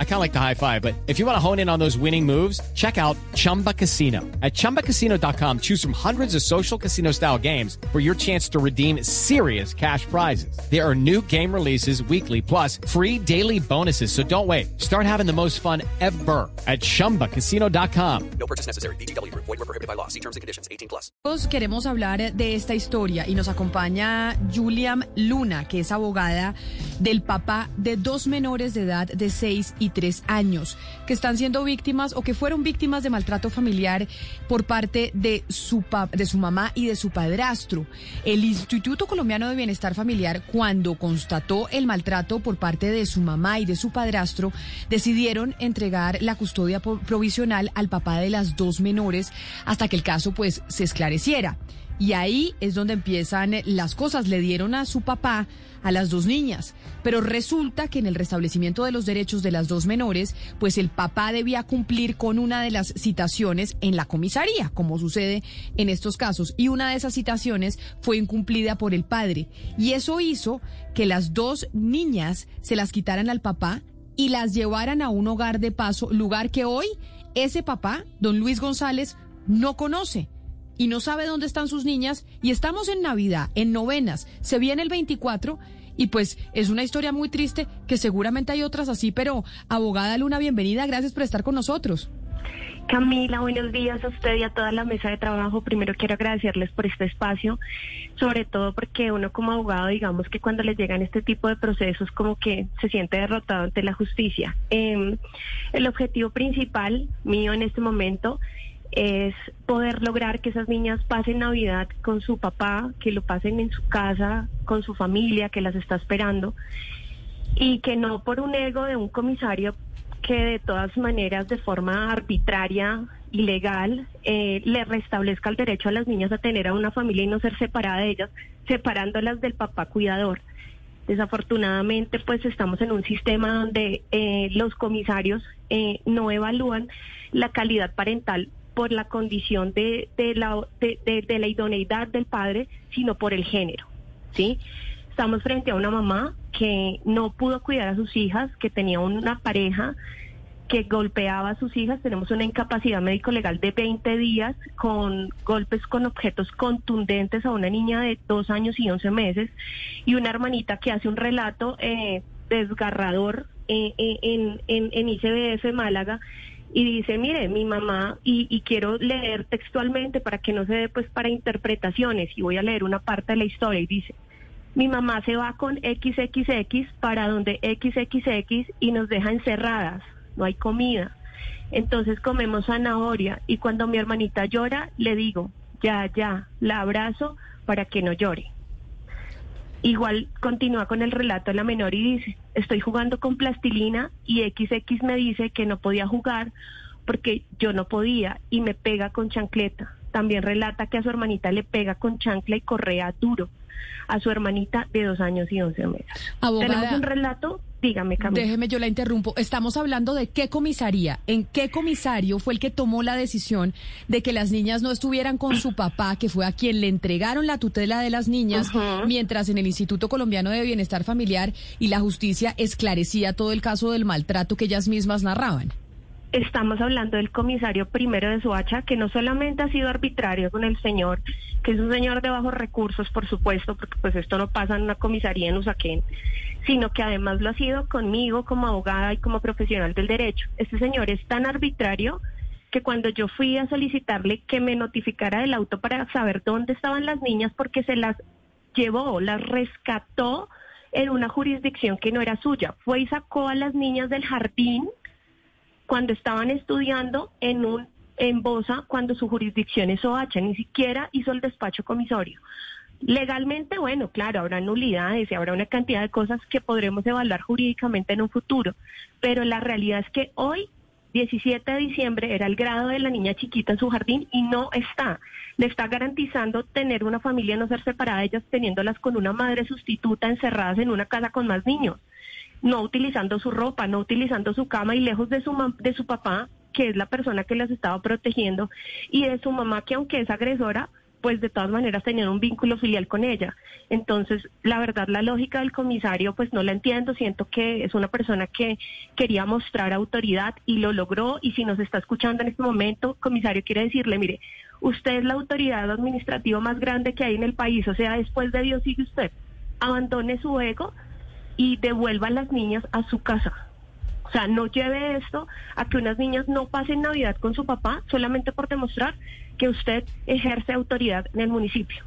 I kind of like the high five, but if you want to hone in on those winning moves, check out Chumba Casino. At ChumbaCasino.com, choose from hundreds of social casino style games for your chance to redeem serious cash prizes. There are new game releases weekly, plus free daily bonuses. So don't wait. Start having the most fun ever at ChumbaCasino.com. No purchase necessary. BGW. Void were prohibited by law. See terms and conditions. 18 plus. Todos queremos hablar de esta historia y nos acompaña Julian Luna, que es abogada del papá de dos menores de edad de 6 y 3 años que están siendo víctimas o que fueron víctimas de maltrato familiar por parte de su, de su mamá y de su padrastro. El Instituto Colombiano de Bienestar Familiar, cuando constató el maltrato por parte de su mamá y de su padrastro, decidieron entregar la custodia provisional al papá de las dos menores hasta que el caso pues se esclareciera. Y ahí es donde empiezan las cosas. Le dieron a su papá a las dos niñas, pero resulta que en el restablecimiento de los derechos de las dos menores, pues el papá debía cumplir con una de las citaciones en la comisaría, como sucede en estos casos, y una de esas citaciones fue incumplida por el padre. Y eso hizo que las dos niñas se las quitaran al papá y las llevaran a un hogar de paso, lugar que hoy ese papá, don Luis González, no conoce y no sabe dónde están sus niñas y estamos en Navidad, en novenas, se viene el 24 y pues es una historia muy triste que seguramente hay otras así, pero abogada Luna, bienvenida, gracias por estar con nosotros. Camila, buenos días a usted y a toda la mesa de trabajo. Primero quiero agradecerles por este espacio, sobre todo porque uno como abogado, digamos que cuando le llegan este tipo de procesos, como que se siente derrotado ante la justicia. Em, el objetivo principal mío en este momento es poder lograr que esas niñas pasen Navidad con su papá, que lo pasen en su casa, con su familia que las está esperando, y que no por un ego de un comisario que de todas maneras de forma arbitraria, ilegal, eh, le restablezca el derecho a las niñas a tener a una familia y no ser separada de ellas, separándolas del papá cuidador. Desafortunadamente, pues estamos en un sistema donde eh, los comisarios eh, no evalúan la calidad parental por la condición de, de, la, de, la idoneidad del padre, sino por el género. ¿sí? Estamos frente a una mamá que no pudo cuidar a sus hijas, que tenía una pareja que golpeaba a sus hijas. Tenemos una incapacidad médico-legal de 20 días con golpes con objetos contundentes a una niña de dos años y 11 meses y una hermanita que hace un relato eh, desgarrador eh, eh, en, en, en ICBF Málaga y dice, mire, mi mamá, y, quiero leer textualmente para que no se dé pues para interpretaciones, y voy a leer una parte de la historia, y dice, mi mamá se va con XXX para donde XXX y nos deja encerradas, no hay comida. Entonces comemos zanahoria y cuando mi hermanita llora, le digo, ya, ya, la abrazo para que no llore. Igual continúa con el relato la menor y dice, estoy jugando con plastilina y XX me dice que no podía jugar porque yo no podía y me pega con chancleta. También relata que a su hermanita le pega con chancla y correa duro a su hermanita de dos años y once meses. Tenemos un relato Dígame, Camila. Déjeme, yo la interrumpo. Estamos hablando de qué comisaría, en qué comisario fue el que tomó la decisión de que las niñas no estuvieran con su papá, que fue a quien le entregaron la tutela de las niñas, mientras en el Instituto Colombiano de Bienestar Familiar y la justicia esclarecía todo el caso del maltrato que ellas mismas narraban. Estamos hablando del comisario primero de Soacha, que no solamente ha sido arbitrario con el señor, que es un señor de bajos recursos, por supuesto, porque pues esto no pasa en una comisaría en Usaquén, sino que además lo ha sido conmigo como abogada y como profesional del derecho. Este señor es tan arbitrario que cuando yo fui a solicitarle que me notificara del auto para saber dónde estaban las niñas porque se las llevó, las rescató en una jurisdicción que no era suya, fue y sacó a las niñas del jardín cuando estaban estudiando en un en Bosa cuando su jurisdicción es OH, ni siquiera hizo el despacho comisorio. Legalmente, bueno, claro, habrá nulidades y habrá una cantidad de cosas que podremos evaluar jurídicamente en un futuro, pero la realidad es que hoy 17 de diciembre era el grado de la niña chiquita en su jardín y no está. Le está garantizando tener una familia, no ser separada, ellas teniéndolas con una madre sustituta encerradas en una casa con más niños, no utilizando su ropa, no utilizando su cama y lejos de su, de su papá, que es la persona que las estaba protegiendo, y de su mamá, que aunque es agresora, pues de todas maneras tenían un vínculo filial con ella. Entonces, la verdad, la lógica del comisario, pues no la entiendo. Siento que es una persona que quería mostrar autoridad y lo logró. Y si nos está escuchando en este momento, comisario, quiere decirle, mire, usted es la autoridad administrativa más grande que hay en el país. O sea, después de Dios sigue usted. Abandone su ego y devuelva a las niñas a su casa. O sea, no lleve esto a que unas niñas no pasen Navidad con su papá solamente por demostrar que usted ejerce autoridad en el municipio.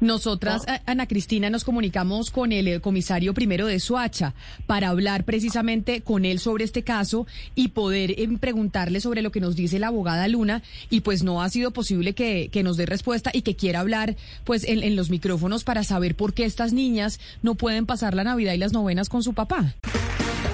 Nosotras, Ana Cristina, nos comunicamos con el eh, comisario primero de Soacha para hablar precisamente con él sobre este caso y poder eh, preguntarle sobre lo que nos dice la abogada Luna y pues no ha sido posible que, que nos dé respuesta y que quiera hablar pues en, en los micrófonos para saber por qué estas niñas no pueden pasar la Navidad y las novenas con su papá.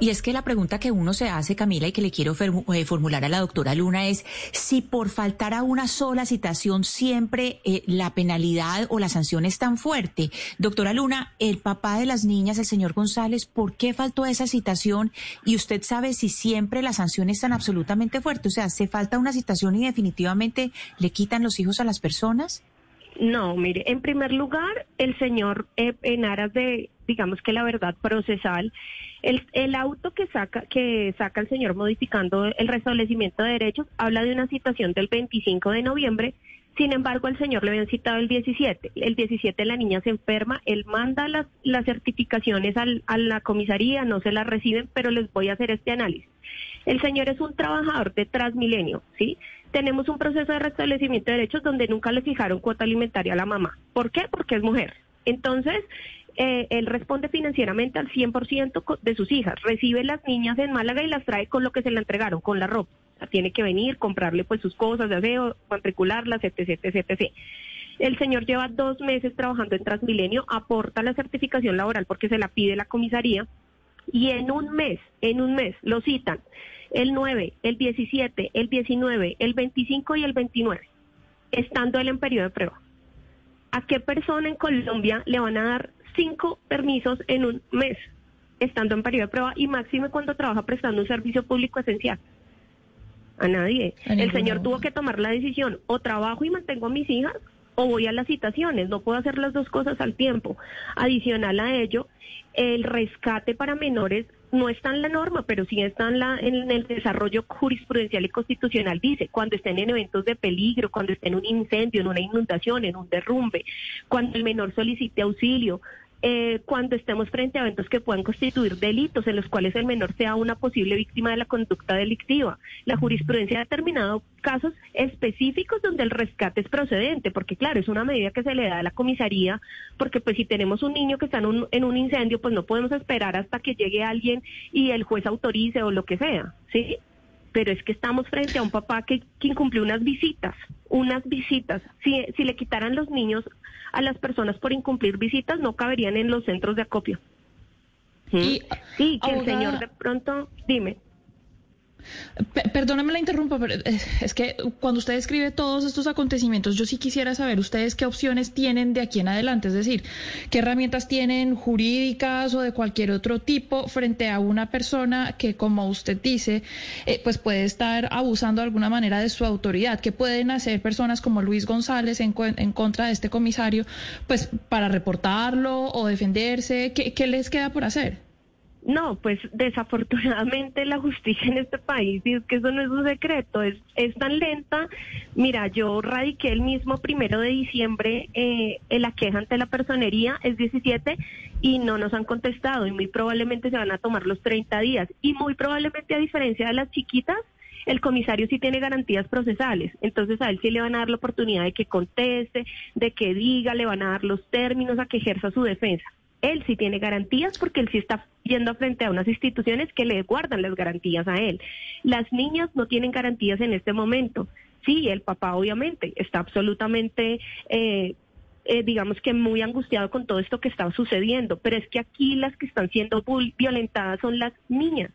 Y es que la pregunta que uno se hace, Camila, y que le quiero eh, formular a la doctora Luna es si por faltar a una sola citación siempre eh, la penalidad o la sanción es tan fuerte. Doctora Luna, el papá de las niñas, el señor González, ¿por qué faltó esa citación? Y usted sabe si siempre la sanción es tan absolutamente fuerte. O sea, ¿se falta una citación y definitivamente le quitan los hijos a las personas? No, mire, en primer lugar, el señor, eh, en aras de, digamos que la verdad procesal, el, el auto que saca, que saca el señor modificando el restablecimiento de derechos habla de una citación del 25 de noviembre. Sin embargo, el señor le habían citado el 17. El 17 la niña se enferma, él manda las, las certificaciones al- a la comisaría, no se las reciben, pero les voy a hacer este análisis. El señor es un trabajador de Transmilenio, ¿sí? Tenemos un proceso de restablecimiento de derechos donde nunca le fijaron cuota alimentaria a la mamá. ¿Por qué? Porque es mujer. Entonces, eh, él responde financieramente al 100% co- de sus hijas. Recibe las niñas en Málaga y las trae con lo que se le entregaron, con la ropa. Tiene que venir, comprarle pues sus cosas de aseo, matricularlas, etc, etc, etc. El señor lleva dos meses trabajando en Transmilenio, aporta la certificación laboral porque se la pide la comisaría y en un mes, en un mes, lo citan el 9, el 17, el 19, el 25 y el 29, estando él en periodo de prueba. ¿A qué persona en Colombia le van a dar cinco permisos en un mes, estando en periodo de prueba y máxime cuando trabaja prestando un servicio público esencial? A nadie. A el señor tuvo que tomar la decisión, o trabajo y mantengo a mis hijas, o voy a las citaciones, no puedo hacer las dos cosas al tiempo. Adicional a ello, el rescate para menores no está en la norma, pero sí está en, la, en el desarrollo jurisprudencial y constitucional. Dice, cuando estén en eventos de peligro, cuando estén en un incendio, en una inundación, en un derrumbe, cuando el menor solicite auxilio, eh, cuando estemos frente a eventos que puedan constituir delitos en los cuales el menor sea una posible víctima de la conducta delictiva. La jurisprudencia ha determinado casos específicos donde el rescate es procedente, porque claro, es una medida que se le da a la comisaría, porque pues si tenemos un niño que está en un, en un incendio, pues no podemos esperar hasta que llegue alguien y el juez autorice o lo que sea, ¿sí? Pero es que estamos frente a un papá que, que incumplió unas visitas, unas visitas. Si, si le quitaran los niños a las personas por incumplir visitas, no caberían en los centros de acopio. ¿Mm? Y, sí, que el señor de pronto, dime. Pe- Perdóname la interrumpa, pero eh, es que cuando usted describe todos estos acontecimientos, yo sí quisiera saber ustedes qué opciones tienen de aquí en adelante, es decir, qué herramientas tienen jurídicas o de cualquier otro tipo frente a una persona que, como usted dice, eh, pues puede estar abusando de alguna manera de su autoridad. ¿Qué pueden hacer personas como Luis González en, en contra de este comisario, pues para reportarlo o defenderse? ¿Qué, qué les queda por hacer? No, pues desafortunadamente la justicia en este país, y es que eso no es un secreto, es, es tan lenta. Mira, yo radiqué el mismo primero de diciembre eh, en la queja ante la personería, es 17, y no nos han contestado, y muy probablemente se van a tomar los 30 días. Y muy probablemente, a diferencia de las chiquitas, el comisario sí tiene garantías procesales, entonces a él sí le van a dar la oportunidad de que conteste, de que diga, le van a dar los términos, a que ejerza su defensa. Él sí tiene garantías porque él sí está yendo frente a unas instituciones que le guardan las garantías a él. Las niñas no tienen garantías en este momento. Sí, el papá obviamente está absolutamente, eh, eh, digamos que muy angustiado con todo esto que está sucediendo, pero es que aquí las que están siendo violentadas son las niñas.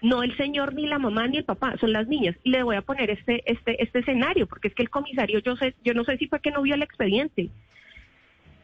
No el señor, ni la mamá, ni el papá, son las niñas. Y le voy a poner este, este, este escenario, porque es que el comisario, yo sé, yo no sé si fue que no vio el expediente.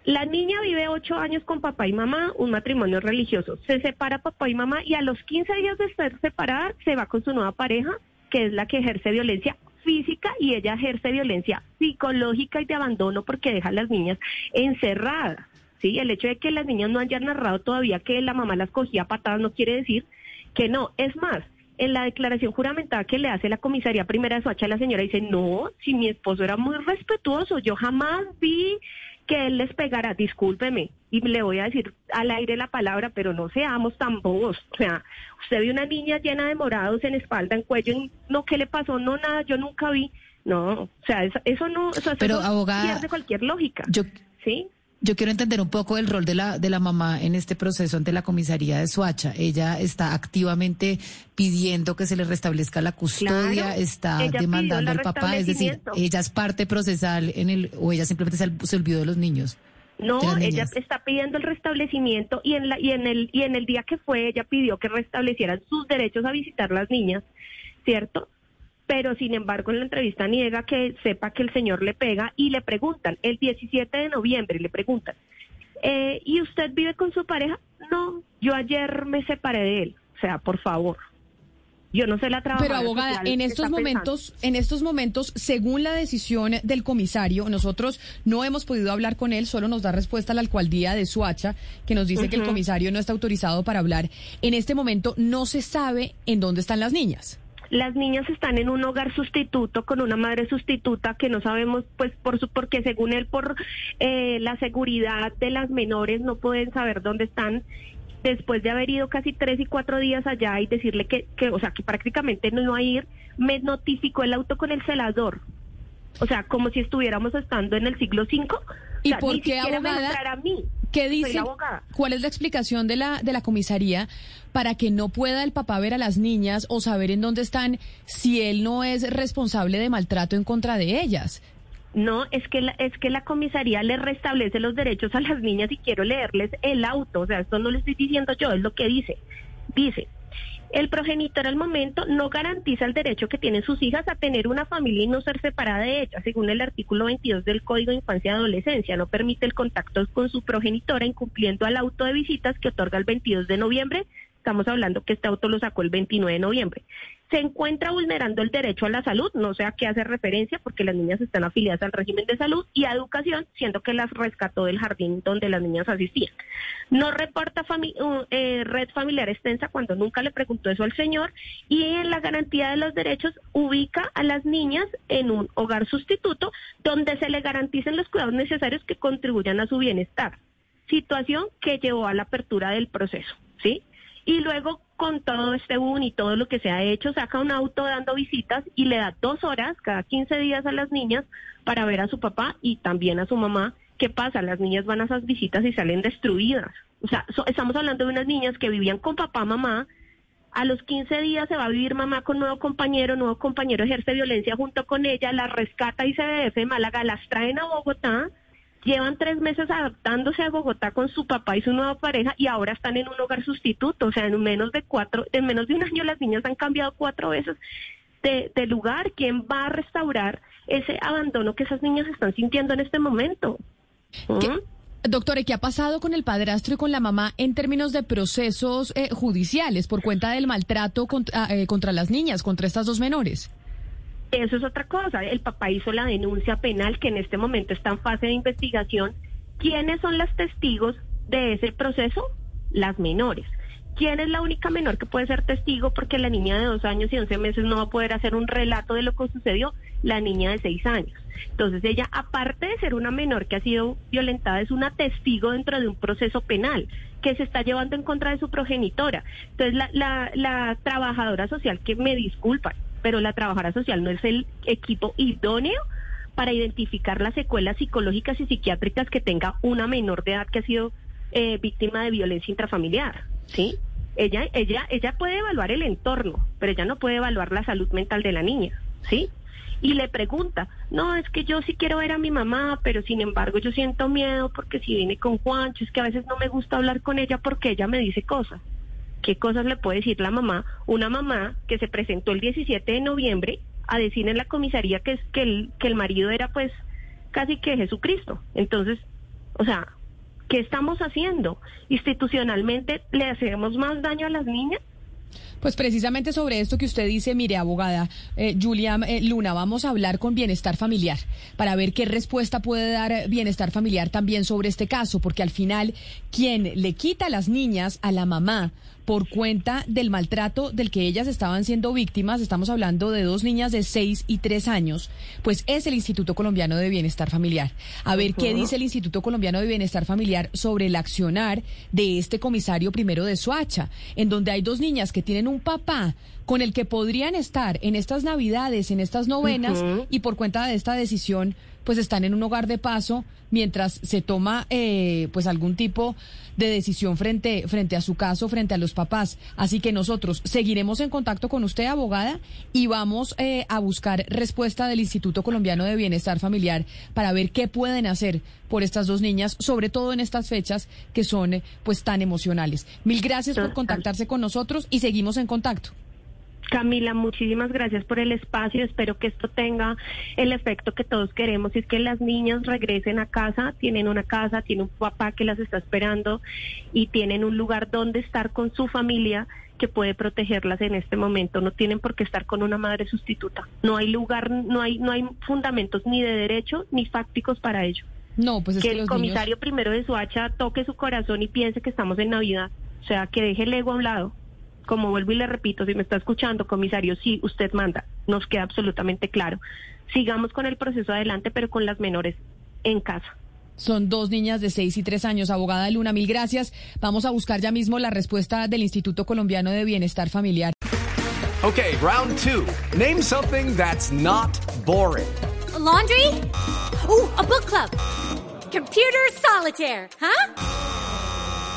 La niña vive ocho años con papá y mamá, un matrimonio religioso. Se separa papá y mamá y a los 15 días de estar separada se va con su nueva pareja, que es la que ejerce violencia física y ella ejerce violencia psicológica y de abandono porque deja a las niñas encerradas. ¿sí? El hecho de que las niñas no hayan narrado todavía que la mamá las cogía patadas no quiere decir que no. Es más, en la declaración juramentada que le hace la comisaría primera de Soacha, la señora dice, no, si mi esposo era muy respetuoso, yo jamás vi que él les pegara, discúlpeme, y le voy a decir al aire la palabra, pero no seamos tan bobos. O sea, usted ve una niña llena de morados en espalda, en cuello, no, ¿qué le pasó? No, nada, yo nunca vi. No, o sea, eso, eso no, o sea, Pero, eso abogada, pierde cualquier lógica. Yo, ¿Sí? Yo quiero entender un poco el rol de la, de la mamá en este proceso ante la comisaría de Suacha. Ella está activamente pidiendo que se le restablezca la custodia, Claro, está demandando al papá, es decir, ella es parte procesal en el, o ella simplemente se, se olvidó de los niños. No, ella está pidiendo el restablecimiento y en la y en el y en el día que fue ella pidió que restablecieran sus derechos a visitar las niñas, ¿cierto? Pero sin embargo en la entrevista niega que sepa que el señor le pega y le preguntan el 17 de noviembre le preguntan eh, ¿y usted vive con su pareja? No, yo ayer me separé de él. O sea, por favor. Yo no sé la Pero abogada, en estos pensando. momentos, en estos momentos, según la decisión del comisario, nosotros no hemos podido hablar con él, solo nos da respuesta la alcaldía de Suacha, que nos dice que el comisario no está autorizado para hablar. En este momento no se sabe en dónde están las niñas. Las niñas están en un hogar sustituto con una madre sustituta que no sabemos, pues, por su, porque según él, por eh, la seguridad de las menores no pueden saber dónde están. Después de haber ido casi tres y cuatro días allá y decirle que, que o sea, que prácticamente no iba a ir, me notificó el auto con el celador. O sea, como si estuviéramos estando en el siglo V. O ¿Y sea, por ni qué, siquiera me abogada? nombrar a mí. ¿Qué dice? ¿Cuál es la explicación de la de la comisaría para que no pueda el papá ver a las niñas o saber en dónde están si él no es responsable de maltrato en contra de ellas? No, es que la, es que la comisaría le restablece los derechos a las niñas y quiero leerles el auto, o sea, esto no lo estoy diciendo yo, es lo que dice. Dice, el progenitor al momento no garantiza el derecho que tienen sus hijas a tener una familia y no ser separada de ella, según el artículo 22 del Código de Infancia y Adolescencia. No permite el contacto con su progenitora incumpliendo al auto de visitas que otorga el 22 de noviembre. Estamos hablando que este auto lo sacó el 29 de noviembre. Se encuentra vulnerando el derecho a la salud, no sé a qué hace referencia, porque las niñas están afiliadas al régimen de salud y a educación, siendo que las rescató del jardín donde las niñas asistían. No reporta uh, eh, red familiar extensa cuando nunca le preguntó eso al señor y en la garantía de los derechos ubica a las niñas en un hogar sustituto donde se le garanticen los cuidados necesarios que contribuyan a su bienestar. Situación que llevó a la apertura del proceso, ¿sí? Y luego con todo este boom y todo lo que se ha hecho, saca un auto dando visitas y le da dos horas cada 15 días a las niñas para ver a su papá y también a su mamá. ¿Qué pasa? Las niñas van a esas visitas y salen destruidas. O sea, so- estamos hablando de unas niñas que vivían con papá, mamá. A los 15 días se va a vivir mamá con nuevo compañero, nuevo compañero ejerce violencia junto con ella, las rescata y CDF de Málaga, las traen a Bogotá llevan tres meses adaptándose a Bogotá con su papá y su nueva pareja y ahora están en un hogar sustituto. O sea, en menos de cuatro, en menos de un año las niñas han cambiado cuatro veces de, de lugar. ¿Quién va a restaurar ese abandono que esas niñas están sintiendo en este momento? ¿Qué- ¿Mm? Doctor, ¿y ¿qué ha pasado con el padrastro y con la mamá en términos de procesos eh, judiciales por cuenta del maltrato contra, eh, contra las niñas, contra estas dos menores? Eso es otra cosa. El papá hizo la denuncia penal que en este momento está en fase de investigación. ¿Quiénes son las testigos de ese proceso? Las menores. ¿Quién es la única menor que puede ser testigo? Porque la niña de dos años y once meses no va a poder hacer un relato de lo que sucedió. La niña de seis años. Entonces ella, aparte de ser una menor que ha sido violentada, es una testigo dentro de un proceso penal que se está llevando en contra de su progenitora. Entonces la, trabajadora social, que me disculpan, pero la trabajadora social no es el equipo idóneo para identificar las secuelas psicológicas y psiquiátricas que tenga una menor de edad que ha sido eh, víctima de violencia intrafamiliar, ¿sí? Ella, ella, ella puede evaluar el entorno, pero ella no puede evaluar la salud mental de la niña, ¿sí? y le pregunta, no, es que yo sí quiero ver a mi mamá, pero sin embargo yo siento miedo porque si viene con Juancho, es que a veces no me gusta hablar con ella porque ella me dice cosas. ¿Qué cosas le puede decir la mamá? Una mamá que se presentó el 17 de noviembre a decir en la comisaría que, que, el, que el marido era pues casi que Jesucristo. Entonces, o sea, ¿qué estamos haciendo? Institucionalmente, ¿le hacemos más daño a las niñas? Pues precisamente sobre esto que usted dice, mire, abogada eh, Julia eh, Luna, vamos a hablar con Bienestar Familiar para ver qué respuesta puede dar eh, Bienestar Familiar también sobre este caso, porque al final quien le quita a las niñas a la mamá por cuenta del maltrato del que ellas estaban siendo víctimas, estamos hablando de dos niñas de 6 y 3 años, pues es el Instituto Colombiano de Bienestar Familiar. A ver qué dice el Instituto Colombiano de Bienestar Familiar sobre el accionar de este comisario primero de Soacha, en donde hay dos niñas que tienen un papá con el que podrían estar en estas navidades, en estas novenas, y por cuenta de esta decisión, pues están en un hogar de paso mientras se toma eh, pues algún tipo de decisión frente, frente a su caso, frente a los papás. Así que nosotros seguiremos en contacto con usted, abogada, y vamos eh, a buscar respuesta del Instituto Colombiano de Bienestar Familiar para ver qué pueden hacer por estas dos niñas, sobre todo en estas fechas que son pues tan emocionales. Mil gracias por contactarse con nosotros y seguimos en contacto. Camila, muchísimas gracias por el espacio. Espero que esto tenga el efecto que todos queremos, y es que las niñas regresen a casa, tienen una casa, tienen un papá que las está esperando y tienen un lugar donde estar con su familia que puede protegerlas en este momento. No tienen por qué estar con una madre sustituta. No hay lugar, no hay, no hay fundamentos ni de derecho ni fácticos para ello. No, pues es que, que el comisario primero de Suacha toque su corazón y piense que estamos en Navidad. O sea, que deje el ego a un lado como vuelvo y le repito, si me está escuchando, comisario, sí, usted manda, nos queda absolutamente claro. Sigamos con el proceso adelante, pero con las menores en casa. Son dos niñas de seis y tres años. Abogada Luna, mil gracias. Vamos a buscar ya mismo la respuesta del Instituto Colombiano de Bienestar Familiar. Ok, round two. Name something that's not boring. laundry? Ooh, a book club. Computer solitaire, huh?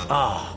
Ah.